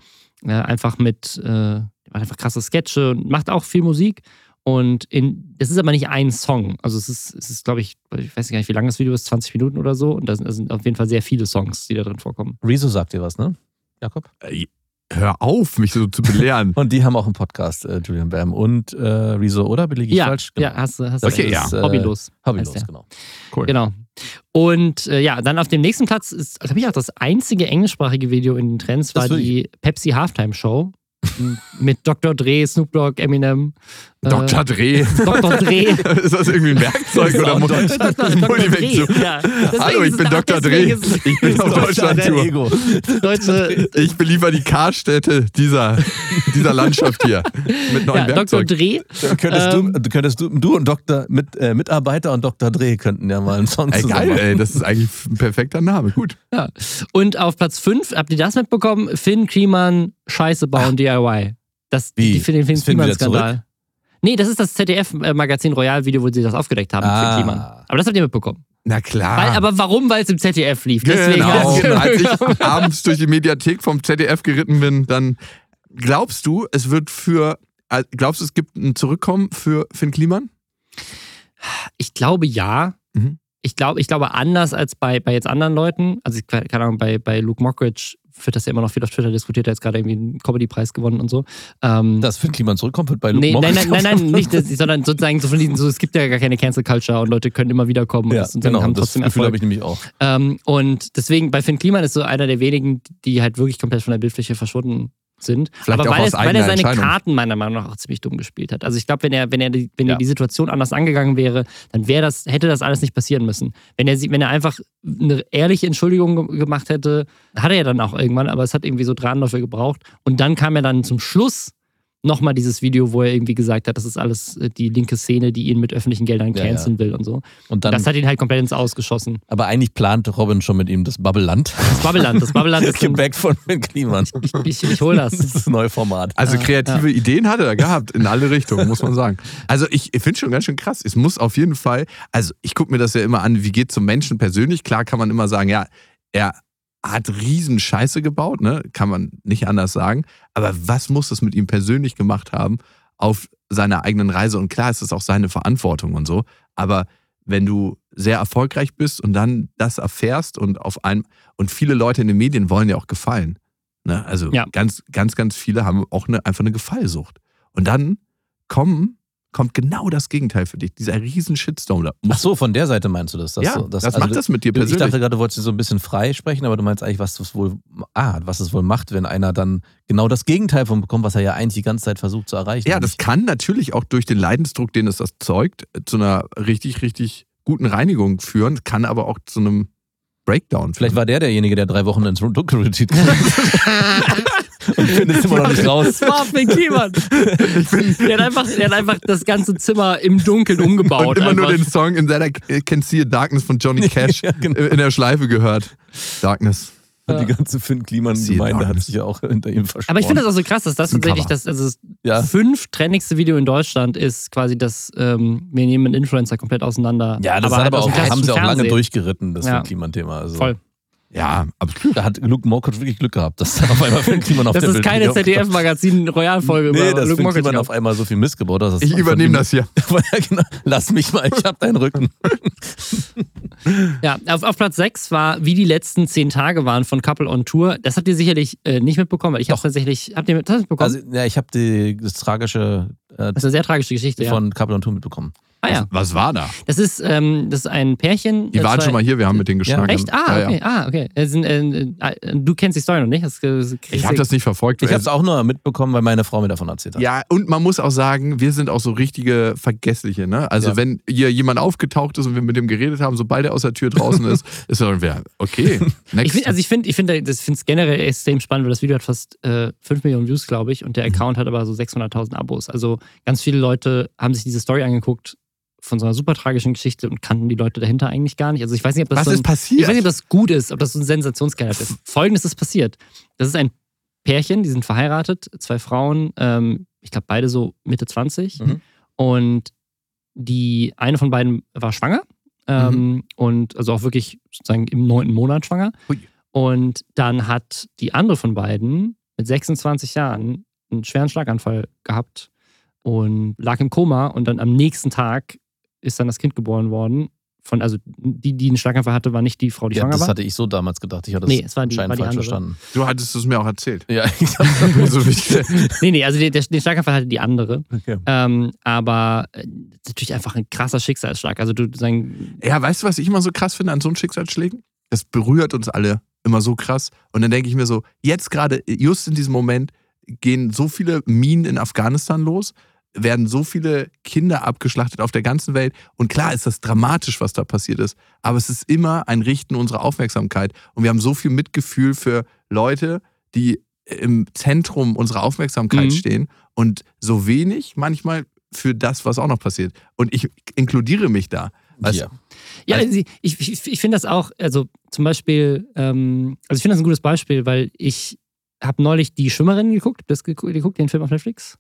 äh, einfach mit, äh, macht einfach krasse Sketche und macht auch viel Musik. Und in, das ist aber nicht ein Song. Also es ist, es ist, glaube ich, ich weiß gar nicht, wie lang das Video ist, 20 Minuten oder so. Und da sind, da sind auf jeden Fall sehr viele Songs, die da drin vorkommen. Rezo sagt dir was, ne? Jakob? Ey, Hör auf, mich so zu belehren. [LAUGHS] Und die haben auch einen Podcast, äh, Julian Bam und äh, Rezo, oder? Billig ich ja, falsch? Genau. ja, hast du, hast Okay, ja. Ist, äh, Hobbylos. Hobbylos, genau. Cool. Genau. Und äh, ja, dann auf dem nächsten Platz ist, glaube ich, auch das einzige englischsprachige Video in den Trends war die Pepsi Halftime Show [LAUGHS] mit Dr. Dre, Snoop Dogg, Eminem. Äh, Dr. Dre. Dr. Dre. ist das irgendwie ein Werkzeug Das oder. Dr. Dr. Dre. Ja. Hallo, ich bin Dr. Dre. deswegen ist es Ich bin auf Deutschland-Tour. [LAUGHS] Ich beliefer die Karstätte dieser, dieser Landschaft hier mit neuen ja, Dr. Werkzeugen. Dre. Könntest Ähm. du, könntest du, du und Dr. Mit, äh, Mitarbeiter und Dr. Dre könnten ja mal einen Song Ey, zusammen geil, ey, das ist eigentlich ein perfekter Name. Gut. Ja. Und auf Platz 5, habt ihr das mitbekommen? Finn Kliman, Scheiße bauen, DIY. Das, Wie? Die, für den Finn Kliman-Skandal. Nee, das ist das ZDF-Magazin Royal-Video, wo sie das aufgedeckt haben Ah. für Kliman. Aber das habt ihr mitbekommen. Na klar. Weil, aber warum? Weil es im ZDF lief. Deswegen genau. du- Als ich abends durch die Mediathek vom ZDF geritten bin, dann glaubst du, es wird für, äh, glaubst du, es gibt ein Zurückkommen für Finn Kliman? Ich glaube ja. Mhm. Ich glaube, ich glaube anders als bei, bei jetzt anderen Leuten. Also, ich- keine Ahnung, bei, bei Luke Mockridge wird das ja immer noch viel auf Twitter diskutiert. Er hat jetzt gerade irgendwie einen Comedy-Preis gewonnen und so. Ähm, Dass Finn Kliman zurückkommt, wird bei Luke nee, nein, Mockridge nein, nein, nein, nicht, das, sondern sozusagen so von diesen, so, es gibt ja gar keine Cancel Culture und Leute können immer wieder kommen Ja, und, genau, haben das trotzdem Gefühl Erfolg. habe ich nämlich auch. Ähm, und deswegen, bei Finn Kliman ist so einer der wenigen, die halt wirklich komplett von der Bildfläche verschwunden sind. Vielleicht Aber auch weil, es, weil er seine. Karten meiner Meinung nach auch ziemlich dumm gespielt hat. Also ich glaube, wenn er, wenn er, die, wenn Ja. er die Situation anders angegangen wäre, dann wäre das, hätte das alles nicht passieren müssen. Wenn er, wenn er einfach eine ehrliche Entschuldigung ge- gemacht hätte, hat er ja dann auch irgendwann, aber es hat irgendwie so drei Anläufe gebraucht. Und dann kam er dann zum Schluss nochmal dieses Video, wo er irgendwie gesagt hat, das ist alles äh, die linke Szene, die ihn mit öffentlichen Geldern Ja, canceln will und so. Und dann, das hat ihn halt komplett ins Ausgeschossen. aber eigentlich plant Robin schon mit ihm das Bubbleland. Das Babbelland, das Babbelland ist [LAUGHS] ein, Gebackt von Kliman. ich, ich, ich hol das. [LAUGHS] Das ist das neue Format. Also kreative Ideen hat er da gehabt, in alle Richtungen, muss man sagen. Also ich finde schon ganz schön krass. Es muss auf jeden Fall, also ich gucke mir das ja immer an, wie geht zum Menschen persönlich. Klar kann man immer sagen, ja, er hat riesen Scheiße gebaut, ne? Kann man nicht anders sagen. Aber was muss das mit ihm persönlich gemacht haben, auf seiner eigenen Reise und klar ist es auch seine Verantwortung und so. Aber wenn du sehr erfolgreich bist und dann das erfährst und auf einem und viele Leute in den Medien wollen ja auch gefallen. Ne? Also Ja. ganz, ganz, ganz viele haben auch eine, einfach eine Gefallsucht. Und dann kommen, kommt genau das Gegenteil für dich. Dieser riesen Shitstorm. Da Ach so, von der Seite meinst du das? ja, du, das also macht du- das mit dir Ich persönlich. dachte gerade, du wolltest so ein bisschen frei sprechen, aber du meinst eigentlich, was das wohl, ah, was es wohl macht, wenn einer dann genau das Gegenteil von bekommt, was er ja eigentlich die ganze Zeit versucht zu erreichen. Ja, das kann natürlich auch durch den Leidensdruck, den es erzeugt, zu einer richtig, richtig guten Reinigung führen, kann aber auch zu einem Breakdown. Vielleicht führen. war der derjenige, der drei Wochen ins Dunkelretreat kam. [LAUGHS] [LAUGHS] [LAUGHS] Und findet es immer noch nicht raus. Das war Finn Kliman. Der hat, einfach, der hat einfach das ganze Zimmer im Dunkeln umgebaut. und immer nur einfach. den Song In That I Can See a Darkness von Johnny [LAUGHS] Cash Ja, genau. in der Schleife gehört. Darkness. Und die ganze Finn Kliman-Gemeinde hat sich ja auch hinter ihm verschworen. Aber ich finde das auch so krass, dass das tatsächlich das, also das Ja. fünf Video in Deutschland ist quasi das, ähm, wir nehmen einen Influencer komplett auseinander. Ja, das aber hat halt aber dem auch, haben sie auch lange durchgeritten, das Ja. Finn Kliman-Thema. Also, Voll. Ja, absolut. Da hat Luke Mockridge wirklich Glück gehabt, dass dann auf einmal Finn Kliman auf [LAUGHS] Das der ist keine ZDF-Magazin-Royalfolge Nee, über dass Luke Finn Kliman auf einmal so viel Mist gebaut hat. Ich übernehme das hier. [LAUGHS] ja, genau. Lass mich mal, ich hab deinen Rücken. Ja, auf, auf Platz 6 war, wie die letzten zehn Tage waren von Couple on Tour. Das habt ihr sicherlich äh, nicht mitbekommen, weil ich habe tatsächlich, habt ihr das mitbekommen? Also, ja, ich habe das tragische äh, das ist eine sehr tragische Geschichte, ja. von Couple on Tour mitbekommen. Ah ja, Was war da? das ist, ähm, das ist ein Pärchen. Die äh, waren zwei- schon mal hier, wir haben mit denen geschnackt. Echt? Ah, Ja, ja. okay. Ah, okay. Sind, äh, du kennst die Story noch nicht? Das, das, Ich habe das nicht verfolgt. Ich habe es auch nur mitbekommen, weil meine Frau mir davon erzählt hat. Ja, und man muss auch sagen, wir sind auch so richtige Vergessliche. Ne? Also, Ja. wenn hier jemand aufgetaucht ist und wir mit dem geredet haben, sobald er aus der Tür draußen [LAUGHS] ist, ist er wer? Okay, Ich next. find, also ich finde ich find, das finde es generell extrem spannend, weil das Video hat fast äh, 5 Millionen Views, glaube ich, und der Mhm. Account hat aber so 600.000 Abos. Also ganz viele Leute haben sich diese Story angeguckt von so einer super tragischen Geschichte und kannten die Leute dahinter eigentlich gar nicht. Also ich weiß nicht, ob das Was so ein, ist passiert? Ich weiß nicht, ob das gut ist, ob das so ein Sensationskeller ist. Folgendes ist passiert. Das ist ein Pärchen, die sind verheiratet, zwei Frauen, ähm, ich glaube beide so Mitte 20. Mhm. Und die eine von beiden war schwanger. Ähm, Und also auch wirklich sozusagen im neunten Monat schwanger. Hui. Und dann hat die andere von beiden mit 26 Jahren einen schweren Schlaganfall gehabt und lag im Koma. Und dann am nächsten Tag ist dann das Kind geboren worden. Von, also die, die einen Schlaganfall hatte, war nicht die Frau, die Ja, schwanger das war. hatte ich so damals gedacht. Ich hatte das Nee, es war die- anscheinend war die falsch verstanden. du hattest es mir auch erzählt. Ja, [LAUGHS] ich so wichtig. [LAUGHS] Nee, nee, also der, der, den Schlaganfall hatte die andere. okay. Ähm, aber äh, das ist natürlich einfach ein krasser Schicksalsschlag. Also du sagen, Ja, weißt du, was ich immer so krass finde an so Schicksalsschlägen? Das berührt uns alle immer so krass. Und dann denke ich mir so, jetzt gerade, just in diesem Moment, gehen so viele Minen in Afghanistan los, werden so viele Kinder abgeschlachtet auf der ganzen Welt. Und klar ist das dramatisch, was da passiert ist. Aber es ist immer ein Richten unserer Aufmerksamkeit. Und wir haben so viel Mitgefühl für Leute, die im Zentrum unserer Aufmerksamkeit Mhm. stehen und so wenig manchmal für das, was auch noch passiert. Und ich inkludiere mich da. Weißt Ja. Ja, Also- ich, ich, ich, finde das auch, also zum Beispiel, ähm, also ich finde das ein gutes Beispiel, weil ich habe neulich die Schwimmerin geguckt. Das geguckt, geguckt, den Film auf Netflix?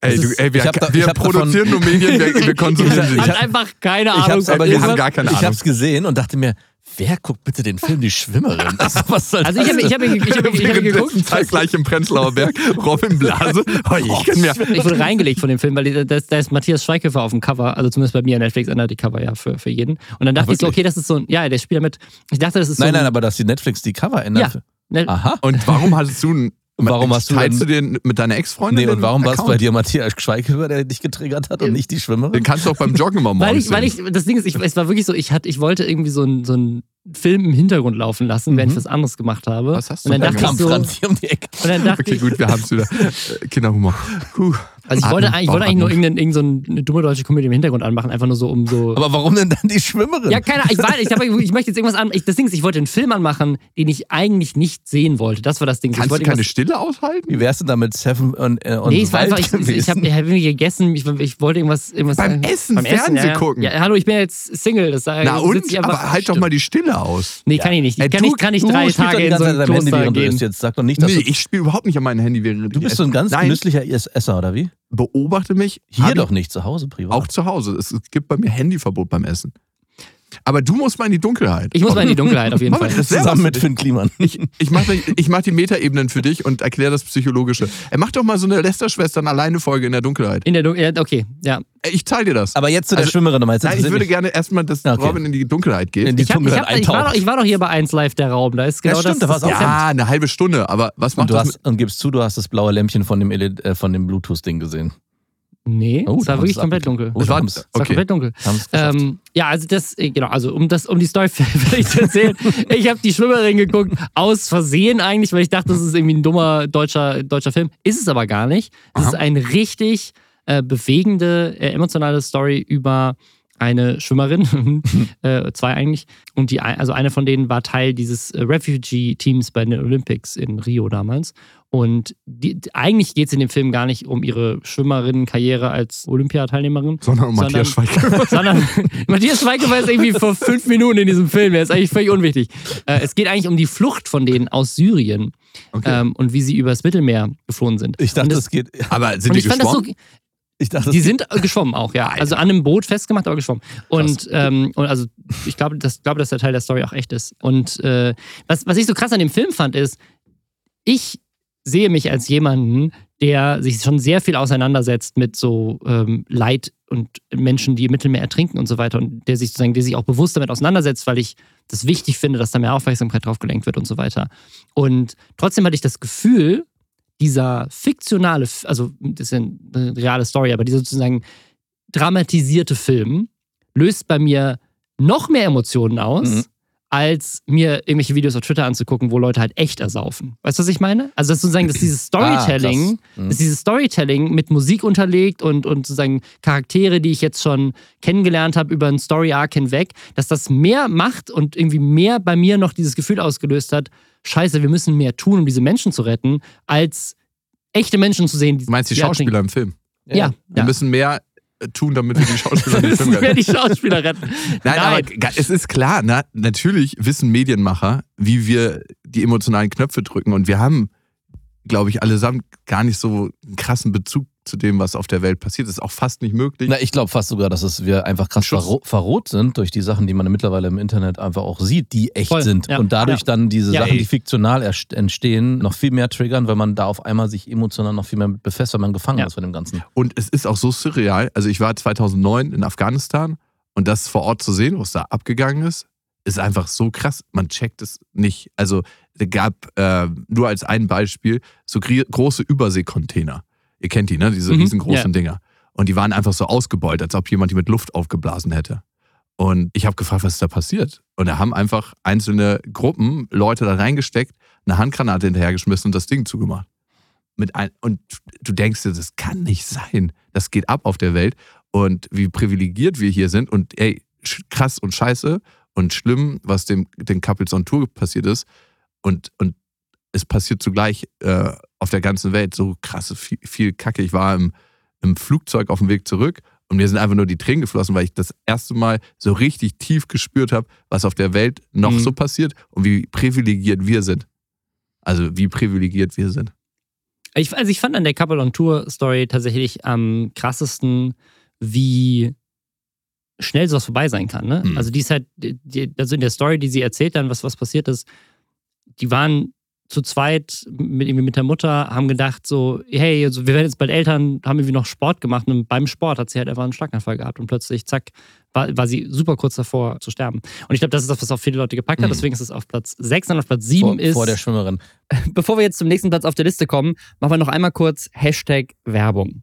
Ey, du, ey wir, ich da- wir ich hab davon- produzieren nur Medien, wir, wir [LAUGHS] konsumieren sie Ich Hat nicht. hab- einfach keine Ich Ahnung. hab's aber wir haben gar keine ich Ahnung. hab's gesehen und dachte mir, wer guckt bitte den Film Die Schwimmerin? [LAUGHS] Also, was soll Also ich habe ich hab, ich hab, ich hab, ich geguckt. Währenddessen zeitgleich im Prenzlauer Berg, [LAUGHS] Robin Blase. Oh, ich kenn mir. Ich wurde reingelegt von dem Film, weil da ist, da ist Matthias Schweighöfer auf dem Cover, also zumindest bei mir Netflix ändert die Cover ja für, für jeden. Und dann dachte ich so, okay, das ist so ein, ja, der spielt damit. Ich dachte, das ist so Nein, ein, nein, aber dass die Netflix die Cover ändert. Ja. ne, Aha. Und warum hattest du einen. Und warum hast du Teilst du denn- den mit deiner Ex-Freundin? Nee, und warum war es Account? bei dir Matthias Schweighöfer, der dich getriggert hat und nicht die Schwimmerin? Den kannst du auch beim Joggen immer [LAUGHS] weil morgens ich, weil ich, das Ding ist, ich, es war wirklich so, ich, hatte, ich wollte irgendwie so einen so einen Film im Hintergrund laufen lassen, während ich was anderes gemacht habe. Was hast du und dann denn dachte ich kam so, Franz hier um die Ecke. und dann dachte Okay, ich, gut, wir haben es wieder. [LAUGHS] Kinderhumor. Puh. Also ich wollte, eigentlich- ich wollte eigentlich nur irgendeine, irgendeine dumme deutsche Komödie im Hintergrund anmachen, einfach nur so um so. Aber warum denn dann die Schwimmerin? Ja, keine Ahnung. Ich, war- ich, hab, ich möchte jetzt irgendwas an. Ich, das Ding ist, ich wollte einen Film anmachen, den ich eigentlich nicht sehen wollte. Das war das Ding. ich Kannst du wollte keine Stille aushalten? Wie wär's denn da mit Seven und, äh, und Nee, es war einfach, ich, ich, ich habe hab irgendwie gegessen, ich, ich wollte irgendwas, irgendwas. Beim Essen, beim Fernsehen ja, ja. gucken. Ja, hallo, ich bin jetzt Single. Das, Na sitz und? ich einfach- Aber halt doch mal die Stille aus. Nee, kann ich nicht. Ich Ey, kann du- nicht, kann nicht Du drei Tage in so ein Handy, du gehen. isst. Jetzt sag doch nicht, dass Nee, du, ich spiele überhaupt nicht an meinem Handy während du bist so ein ganz genüsslicher Esser, oder wie? Beobachte mich. Hier doch ich nicht, zu Hause privat. Auch zu Hause. Es gibt bei mir Handyverbot beim Essen. Aber du musst mal in die Dunkelheit. Ich muss mal in die Dunkelheit auf jeden Fall. das Zusammen mit Finn Kliman. Ich, ich mache ich mach die Metaebenen für dich und erkläre das Psychologische. Er macht doch mal so eine Lester-Schwestern alleine Folge in der Dunkelheit. In der Dunkelheit, okay, ja. Ich zahle dir das. Aber jetzt zu der Also- Schwimmerin nochmal. Jetzt Nein, ich würde gerne erstmal, dass Okay. Robin in die Dunkelheit geht. In die Ich, hab, ich, Dunkelheit hab, ich, war doch, ich war doch hier bei 1 Live der Raum. Da ist genau Ja, stimmt, das. da war's das auch. ja, eine halbe Stunde, aber was macht Und, du das hast, und gibst zu, du hast das blaue Lämpchen von dem, äh, von dem Bluetooth-Ding gesehen. Nee, Oh, es war wirklich komplett dunkel. Oh, Es war- Es war okay. komplett dunkel. Ähm, ja, also das, äh, genau, also um das, um die Story [LAUGHS] fertig zu erzählen. ich habe die Schwimmerin geguckt, aus Versehen eigentlich, weil ich dachte, das ist irgendwie ein dummer deutscher, deutscher Film. Ist es aber gar nicht. Es Aha. ist eine richtig äh, bewegende, äh, emotionale Story über eine Schwimmerin, [LAUGHS] äh, zwei eigentlich. Und die, also eine von denen war Teil dieses äh, Refugee-Teams bei den Olympics in Rio damals. Und die, eigentlich geht es in dem Film gar nicht um ihre Schwimmerinnenkarriere als Olympiateilnehmerin, sondern um Matthias Schweiger. [LAUGHS] sondern Matthias Schweighöfer ist irgendwie vor fünf Minuten in diesem Film. Er ist eigentlich völlig unwichtig. Äh, es geht eigentlich um die Flucht von denen aus Syrien Okay. ähm, und wie sie übers Mittelmeer geflohen sind. Ich dachte, das, es geht. aber sind die geschwommen? Ich dachte, die sind äh, geschwommen auch, ja. Also an einem Boot festgemacht, aber geschwommen. Und, ähm, und also ich glaube, das, glaube, dass der Teil der Story auch echt ist. Und äh, was, was ich so krass an dem Film fand, ist, ich sehe mich als jemanden, der sich schon sehr viel auseinandersetzt mit so ähm, Leid und Menschen, die im Mittelmeer ertrinken und so weiter und der sich sozusagen, der sich auch bewusst damit auseinandersetzt, weil ich das wichtig finde, dass da mehr Aufmerksamkeit drauf gelenkt wird und so weiter. Und trotzdem hatte ich das Gefühl, dieser fiktionale, also das ist ja eine reale Story, aber dieser sozusagen dramatisierte Film löst bei mir noch mehr Emotionen aus, Mhm. Als mir irgendwelche Videos auf Twitter anzugucken, wo Leute halt echt ersaufen. Weißt du, was ich meine? Also das sozusagen, dass dieses [CLEARS THROAT] Storytelling, Ah. Mhm. dass dieses Storytelling mit Musik unterlegt und, und sozusagen Charaktere, die ich jetzt schon kennengelernt habe über einen Story-Arc hinweg, dass das mehr macht und irgendwie mehr bei mir noch dieses Gefühl ausgelöst hat, scheiße, wir müssen mehr tun, um diese Menschen zu retten, als echte Menschen zu sehen. Die, Du meinst die die Schauspieler im Film? Ja, Wir ja. müssen mehr tun, damit wir die Schauspieler [LAUGHS] Wir im Film müssen retten. die Schauspieler retten. Nein, aber ga- es ist klar, na, natürlich wissen Medienmacher, wie wir die emotionalen Knöpfe drücken. Und wir haben, glaube ich, allesamt gar nicht so einen krassen Bezug zu dem, was auf der Welt passiert. Das ist auch fast nicht möglich. Na, ich glaube fast sogar, dass es wir einfach krass verro verroht sind durch die Sachen, die man mittlerweile im Internet einfach auch sieht, die echt Voll, sind. ja, und dadurch ja. dann diese Ja, Sachen, ey. die fiktional entstehen, noch viel mehr triggern, weil man da auf einmal sich emotional noch viel mehr befasst, weil man gefangen Ja. ist von dem Ganzen. Und es ist auch so surreal. Also ich war 2009 in Afghanistan und das vor Ort zu sehen, was da abgegangen ist, ist einfach so krass. Man checkt es nicht. Also es gab äh, nur als ein Beispiel so große Überseekontainer. Ihr kennt die, ne? Diese Mhm, riesengroßen Dinger. Und die waren einfach so ausgebeult, als ob jemand die mit Luft aufgeblasen hätte. Und ich habe gefragt, was ist da passiert? Und da haben einfach einzelne Gruppen Leute da reingesteckt, eine Handgranate hinterhergeschmissen und das Ding zugemacht. Mit ein, und du denkst dir, das kann nicht sein. Das geht ab auf der Welt. Und wie privilegiert wir hier sind und ey, krass und scheiße und schlimm, was dem, den Couples on Tour passiert ist. Und, und es passiert zugleich äh, auf der ganzen Welt so krasse, viel, viel Kacke. Ich war im, im Flugzeug auf dem Weg zurück und mir sind einfach nur die Tränen geflossen, weil ich das erste Mal so richtig tief gespürt habe, was auf der Welt noch Mhm. so passiert und wie privilegiert wir sind. Also wie privilegiert wir sind. Ich, also ich fand an der Couple on Tour Story tatsächlich am krassesten, wie schnell sowas vorbei sein kann. Ne? Mhm. Also die ist halt, die, also in der Story, die sie erzählt dann, was, was passiert ist, die waren zu zweit mit, irgendwie mit der Mutter, haben gedacht so, hey, also wir werden jetzt bald Eltern, haben irgendwie noch Sport gemacht und beim Sport hat sie halt einfach einen Schlaganfall gehabt und plötzlich, zack, war, war sie super kurz davor zu sterben. Und ich glaube, das ist das, was auch viele Leute gepackt hat, Mhm. deswegen ist es auf Platz 6 und auf Platz 7 Vor, ist... vor der Schwimmerin. [LAUGHS] Bevor wir jetzt zum nächsten Platz auf der Liste kommen, machen wir noch einmal kurz Hashtag Werbung.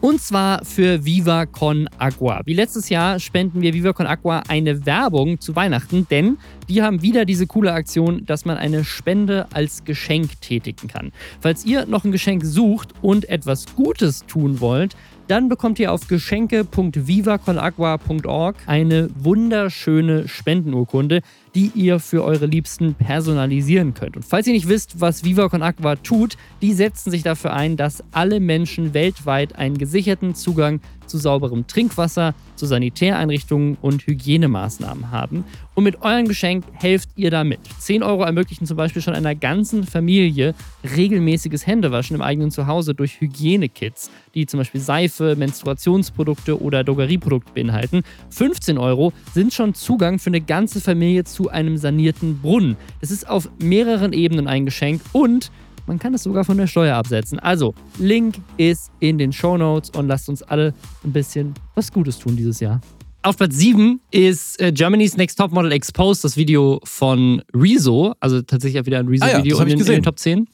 Und zwar für Viva Con Agua. Wie letztes Jahr spenden wir Viva Con Agua eine Werbung zu Weihnachten, denn die haben wieder diese coole Aktion, dass man eine Spende als Geschenk tätigen kann. Falls ihr noch ein Geschenk sucht und etwas Gutes tun wollt, dann bekommt ihr auf geschenke.vivaconagua.org eine wunderschöne Spendenurkunde, die ihr für eure Liebsten personalisieren könnt. Und falls ihr nicht wisst, was Viva Con Agua tut, die setzen sich dafür ein, dass alle Menschen weltweit einen gesicherten Zugang zu sauberem Trinkwasser, zu Sanitäreinrichtungen und Hygienemaßnahmen haben. Und mit eurem Geschenk helft ihr damit. 10 Euro ermöglichen zum Beispiel schon einer ganzen Familie regelmäßiges Händewaschen im eigenen Zuhause durch Hygienekits, die zum Beispiel Seife, Menstruationsprodukte oder Drogerieprodukte beinhalten. 15 Euro sind schon Zugang für eine ganze Familie zu einem sanierten Brunnen. Das ist auf mehreren Ebenen ein Geschenk und man kann es sogar von der Steuer absetzen. Also, Link ist in den Show Notes und lasst uns alle ein bisschen was Gutes tun dieses Jahr. Auf Platz 7 ist äh, Germany's Next Top Model Exposed, das Video von Rezo. Also tatsächlich auch wieder ein Ah ja, Rezo-Video das hab in, in den Top 10.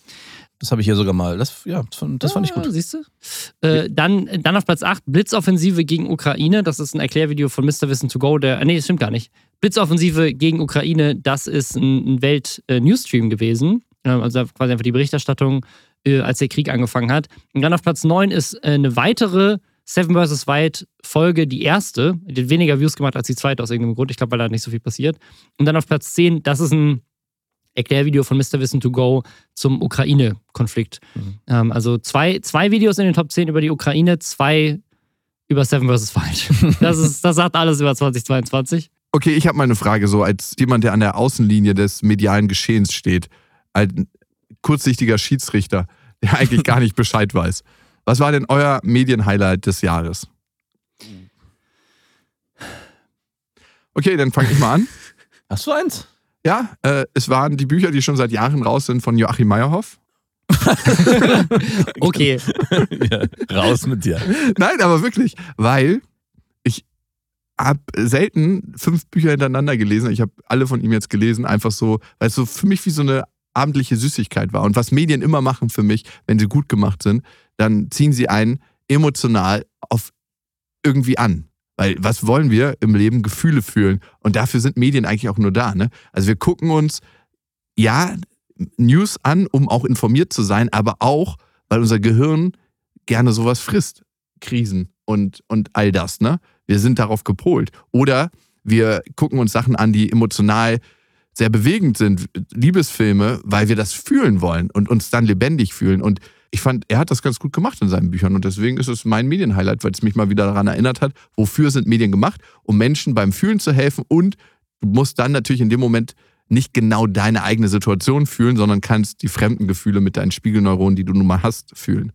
Das habe ich hier sogar mal. Das, ja, das fand, ich gut. Ah, Siehst du? Äh, dann, dann auf Platz 8, Blitzoffensive gegen Ukraine. Das ist ein Erklärvideo von Mr. Wissen to Go. Der, nee, das stimmt gar nicht. Blitzoffensive gegen Ukraine, das ist ein, ein Welt-Newsstream gewesen. Ähm, Also quasi einfach die Berichterstattung, äh, als der Krieg angefangen hat. Und dann auf Platz 9 ist äh, eine weitere Seven vs. White Folge, die erste. Die hat weniger Views gemacht als die zweite aus irgendeinem Grund. Ich glaube, weil da nicht so viel passiert. Und dann auf Platz 10, das ist ein Erklärvideo von Mr. Wissen to Go zum Ukraine-Konflikt. Ähm, also zwei, zwei Videos in den Top 10 über die Ukraine, zwei über Seven vs. White. [LAUGHS] Das, ist, das sagt alles über 2022. Okay, ich habe mal eine Frage, so als jemand, der an der Außenlinie des medialen Geschehens steht, ein kurzsichtiger Schiedsrichter, der eigentlich gar nicht [LAUGHS] Bescheid weiß. Was war denn euer Medienhighlight des Jahres? Okay, dann fange ich mal an. [LAUGHS] Hast du eins? Ja, äh, es waren die Bücher, die schon seit Jahren raus sind von Joachim Meyerhoff. [LAUGHS] Okay. ja, raus mit dir. Nein, aber wirklich, weil ich habe selten fünf Bücher hintereinander gelesen. Ich habe alle von ihm jetzt gelesen, einfach so, weil es so für mich wie so eine abendliche Süßigkeit war. Und was Medien immer machen für mich, wenn sie gut gemacht sind, dann ziehen sie einen emotional auf irgendwie an. Weil was wollen wir im Leben? Gefühle fühlen. Und dafür sind Medien eigentlich auch nur da. Ne? Also wir gucken uns, ja, News an, um auch informiert zu sein, aber auch, weil unser Gehirn gerne sowas frisst. Krisen und, und all das. Ne? Wir sind darauf gepolt. Oder wir gucken uns Sachen an, die emotional sehr bewegend sind, Liebesfilme, weil wir das fühlen wollen und uns dann lebendig fühlen. Und ich fand, er hat das ganz gut gemacht in seinen Büchern und deswegen ist es mein Medienhighlight, weil es mich mal wieder daran erinnert hat, wofür sind Medien gemacht, um Menschen beim Fühlen zu helfen und du musst dann natürlich in dem Moment nicht genau deine eigene Situation fühlen, sondern kannst die fremden Gefühle mit deinen Spiegelneuronen, die du nun mal hast, fühlen.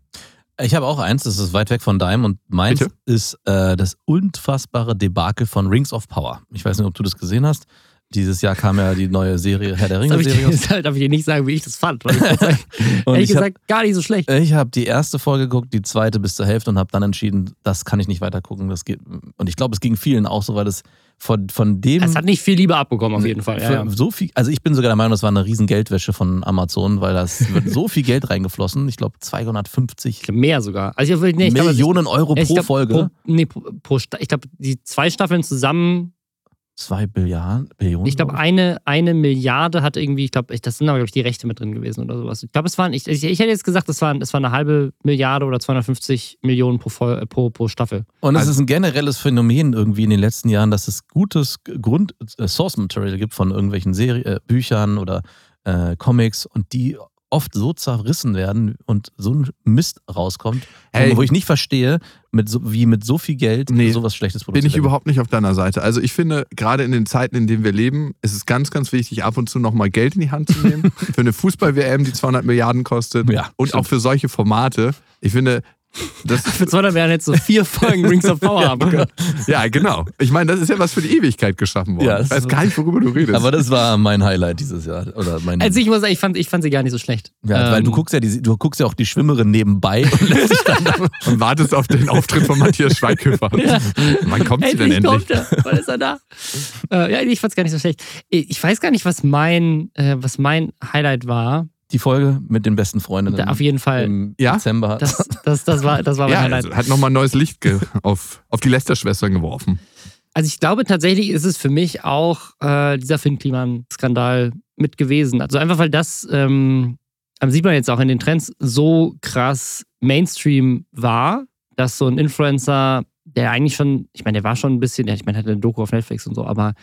Ich habe auch eins, das ist weit weg von deinem und meins Bitte? ist äh, das unfassbare Debakel von Rings of Power. Ich weiß nicht, ob du das gesehen hast. Dieses Jahr kam ja die neue Serie Herr der Das darf ich, Ringe-Serie. raus. das darf ich dir nicht sagen, wie ich das fand. Weil ich [LAUGHS] ehrlich ich hab- gesagt, gar nicht so schlecht. Ich habe die erste Folge geguckt, die zweite bis zur Hälfte und habe dann entschieden, das kann ich nicht weiter gucken. Das geht. Und ich glaube, es ging vielen auch so, weil es von, von dem. Es hat nicht viel Liebe abbekommen, auf jeden Fall. Ja, ja. So viel, also ich bin sogar der Meinung, das war eine riesen Geldwäsche von Amazon, weil das wird so viel Geld reingeflossen. Ich glaube 250 Mehr sogar. Also ich, nee, ich Millionen Euro ich pro glaub, Folge. Pro, nee, pro, ich glaube, die zwei Staffeln zusammen, Zwei Billiarden, Billionen. ich glaube, eine, eine Milliarde hat irgendwie, ich glaube, das sind aber, glaube ich, die Rechte mit drin gewesen oder sowas. Ich glaube, es waren, ich, ich, ich hätte jetzt gesagt, das waren, das war eine halbe Milliarde oder 250 Millionen pro, äh, pro, pro Staffel. Und es Also- ist ein generelles Phänomen irgendwie in den letzten Jahren, dass es gutes Grund äh, Source Material gibt von irgendwelchen Serie, äh, Büchern oder äh, Comics und die oft so zerrissen werden und so ein Mist rauskommt, Ey. wo ich nicht verstehe, mit so, wie mit so viel Geld Nee, sowas Schlechtes Bin produziert ich überhaupt nicht auf deiner Seite. Also ich finde, gerade in den Zeiten, in denen wir leben, ist es ganz, ganz wichtig, ab und zu nochmal Geld in die Hand zu nehmen. [LAUGHS] für eine Fußball-WM, die 200 Milliarden kostet. Ja, und stimmt. auch für solche Formate. Ich finde, das, Für 200 Milliarden hättest du vier Folgen Rings of Power [LAUGHS] haben können. ja, genau. Ich meine, das ist ja was für die Ewigkeit geschaffen worden. Ja, ich weiß gar nicht, worüber du redest. Aber das war mein Highlight dieses Jahr. Oder mein, Also ich muss sagen, ich fand, ich fand sie gar nicht so schlecht. ja, weil Ähm, du guckst ja, die, du guckst ja auch die Schwimmerin nebenbei und lässt dich dann [LAUGHS] und wartest auf den Auftritt von Matthias Schweighöfer. [LAUGHS] Wann kommt sie denn Endlich endlich? kommt er. Wann ist er da? äh, ja, ich fand's gar nicht so schlecht. Ich weiß gar nicht, was mein, äh, was mein Highlight war. Die Folge mit den besten Freundinnen auf jeden Fall. im Ja? Dezember. Das, das, das, war, das war mein Ja, Highlight. hat nochmal neues Licht ge- auf, auf die Lester-Schwestern geworfen. Also ich glaube tatsächlich ist es für mich auch äh, dieser Finn Kliman-Skandal mit gewesen. Also einfach weil das, ähm, das sieht man jetzt auch in den Trends, so krass Mainstream war, dass so ein Influencer, der eigentlich schon, ich meine, der war schon ein bisschen, ja, ich meine, er hatte eine Doku auf Netflix und so, aber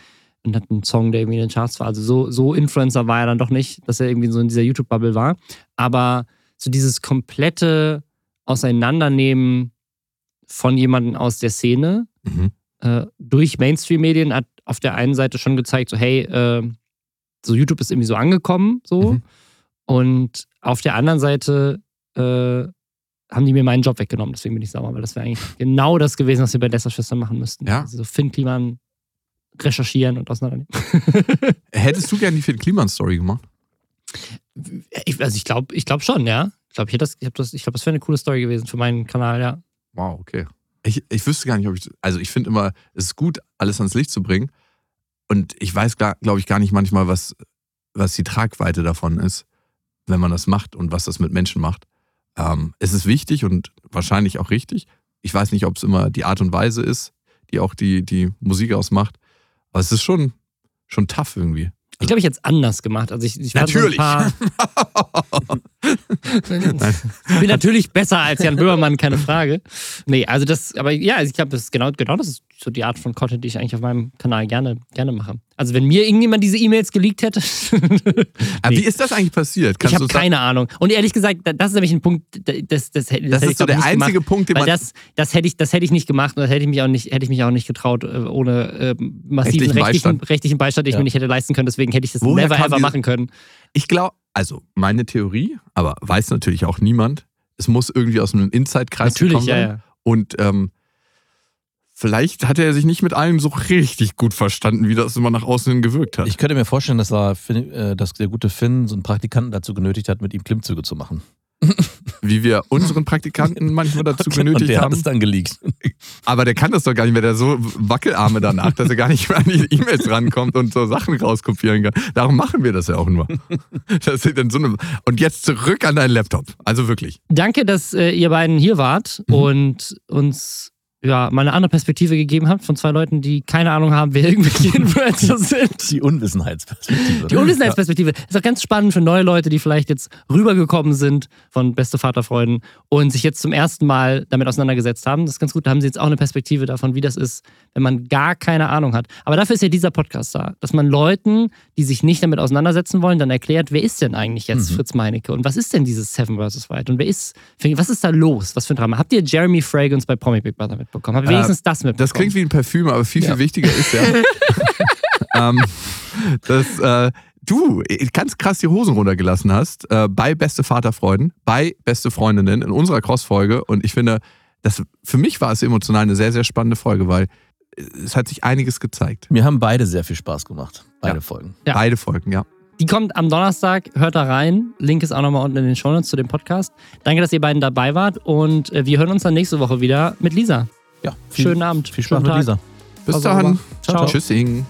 und hat einen Song, der irgendwie in den Charts war. Also so, so Influencer war er dann doch nicht, dass er irgendwie so in dieser YouTube-Bubble war. Aber so dieses komplette Auseinandernehmen von jemandem aus der Szene Mhm. äh, durch Mainstream-Medien hat auf der einen Seite schon gezeigt, so hey, äh, so YouTube ist irgendwie so angekommen, so. Mhm. Und auf der anderen Seite äh, haben die mir meinen Job weggenommen, deswegen bin ich sauer, weil das wäre eigentlich genau das gewesen, was wir bei Lästerschwestern machen müssten. Ja. Also so Finn Kliman recherchieren und auseinandernehmen. [LAUGHS] Hättest du gerne die Finn Kliman Story gemacht? ich, also ich glaube ich glaub schon, ja. Ich glaube, ich, das- ich, das- ich glaub, das wäre eine coole Story gewesen für meinen Kanal, ja. Wow, okay. Ich, ich wüsste gar nicht, ob ich. Also, ich finde immer, es ist gut, alles ans Licht zu bringen. Und ich weiß, glaube ich, gar nicht manchmal, was, was die Tragweite davon ist, wenn man das macht und was das mit Menschen macht. Ähm, es ist wichtig und wahrscheinlich auch richtig. Ich weiß nicht, ob es immer die Art und Weise ist, die auch die, die Musik ausmacht. Aber es ist schon, schon tough irgendwie. Ich glaube, ich hätte es anders gemacht. Also ich, ich fand so Natürlich. Ein paar, [LAUGHS] [LAUGHS] ich bin natürlich besser als Jan Böhmermann, keine Frage. Nee, also das, aber ja, also ich glaube, das ist genau, genau das ist so die Art von Content, die ich eigentlich auf meinem Kanal gerne, gerne mache. Also wenn mir irgendjemand diese E-Mails geleakt hätte, [LAUGHS] Aber Nee. Wie ist das eigentlich passiert? ich Kannst habe du sagen? keine Ahnung. Und ehrlich gesagt, das ist nämlich ein Punkt, das, das, das, hätte- Das ist ich so der ich, nicht einzige gemacht. Punkt, den Weil man. das, das, hätte ich, das hätte ich nicht gemacht und das hätte ich mich auch nicht, hätte ich mich auch nicht getraut, äh, ohne äh, massiven Rechtlichen rechtlichen, Beistand. den ich Ja. mir nicht hätte leisten können. Deswegen hätte ich das Woher never ever machen können. Ich glaube, also meine Theorie, aber weiß natürlich auch niemand, es muss irgendwie aus einem Inside-Kreis Natürlich, gekommen ja, sein. ja. Und ähm, vielleicht hat er sich nicht mit allem so richtig gut verstanden, wie das immer nach außen hin gewirkt hat. Ich könnte mir vorstellen, dass, er, äh, dass der gute Finn so einen Praktikanten dazu genötigt hat, mit ihm Klimmzüge zu machen. Wie wir unseren Praktikanten manchmal dazu und genötigt der hat haben. es dann geleakt. Aber der kann das doch gar nicht mehr. Der hat so Wackelarme danach, dass er gar nicht mehr an die E-Mails rankommt und so Sachen rauskopieren kann. Darum machen wir das ja auch nur. Das ist dann so eine und jetzt zurück an deinen Laptop. Also wirklich. Danke, dass äh, ihr beiden hier wart Mhm. und uns ja, mal eine andere Perspektive gegeben habt von zwei Leuten, die keine Ahnung haben, wer irgendwelche [LAUGHS] Influencer sind. Die Unwissenheitsperspektive. Die Unwissenheitsperspektive ist auch ganz spannend für neue Leute, die vielleicht jetzt rübergekommen sind von Beste Vaterfreuden und sich jetzt zum ersten Mal damit auseinandergesetzt haben. Das ist ganz gut. Da haben sie jetzt auch eine Perspektive davon, wie das ist, wenn man gar keine Ahnung hat. Aber dafür ist ja dieser Podcast da, dass man Leuten, die sich nicht damit auseinandersetzen wollen, dann erklärt, wer ist denn eigentlich jetzt Mhm. Fritz Meinecke und was ist denn dieses Seven vs. Wild und wer ist, was ist da los? Was für ein Drama? Habt ihr Jeremy Fragrance bei Promi Big Brother mitbekommen? Ihr Äh, wenigstens das mitbekommen? Das klingt wie ein Parfüm, aber viel, viel Ja. wichtiger ist ja, [LAUGHS] ähm, dass äh, du ganz krass die Hosen runtergelassen hast äh, bei Beste Vaterfreuden, bei Beste Freundinnen in unserer Cross-Folge. Und ich finde, das, für mich war es emotional eine sehr, sehr spannende Folge, weil es hat sich einiges gezeigt. Mir haben beide sehr viel Spaß gemacht. Beide Ja. Folgen. Ja. Beide Folgen, ja. Die kommt am Donnerstag, hört da rein. Link ist auch nochmal unten in den Shownotes zu dem Podcast. Danke, dass ihr beiden dabei wart und äh, wir hören uns dann nächste Woche wieder mit Lisa. Ja, viel, Schönen Abend. Viel Spaß mit. Lisa. Bis Also, dann. Ciao. Tschüssing.